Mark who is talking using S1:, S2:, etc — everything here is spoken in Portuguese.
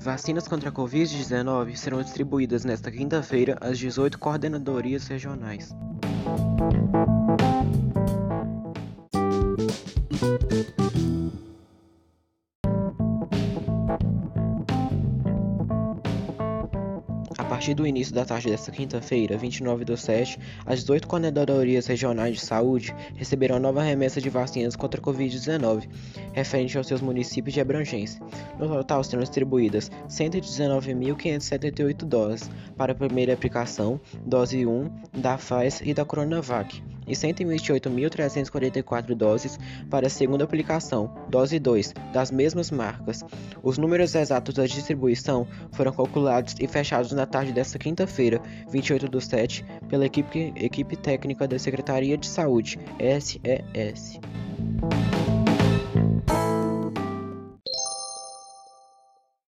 S1: Vacinas contra a Covid-19 serão distribuídas nesta quinta-feira às 18 coordenadorias regionais. Partir do início da tarde desta quinta-feira, 29 do 7, as 18 coordenadorias regionais de saúde receberão nova remessa de vacinas contra a Covid-19, referente aos seus municípios de abrangência. No total, serão distribuídas 119.578 doses para a primeira aplicação, dose 1, da Pfizer e da Coronavac, e 128.344 doses para a segunda aplicação, dose 2, das mesmas marcas. Os números exatos da distribuição foram calculados e fechados na tarde desta quinta-feira, 28 do 7, pela equipe, equipe técnica da Secretaria de Saúde, SES.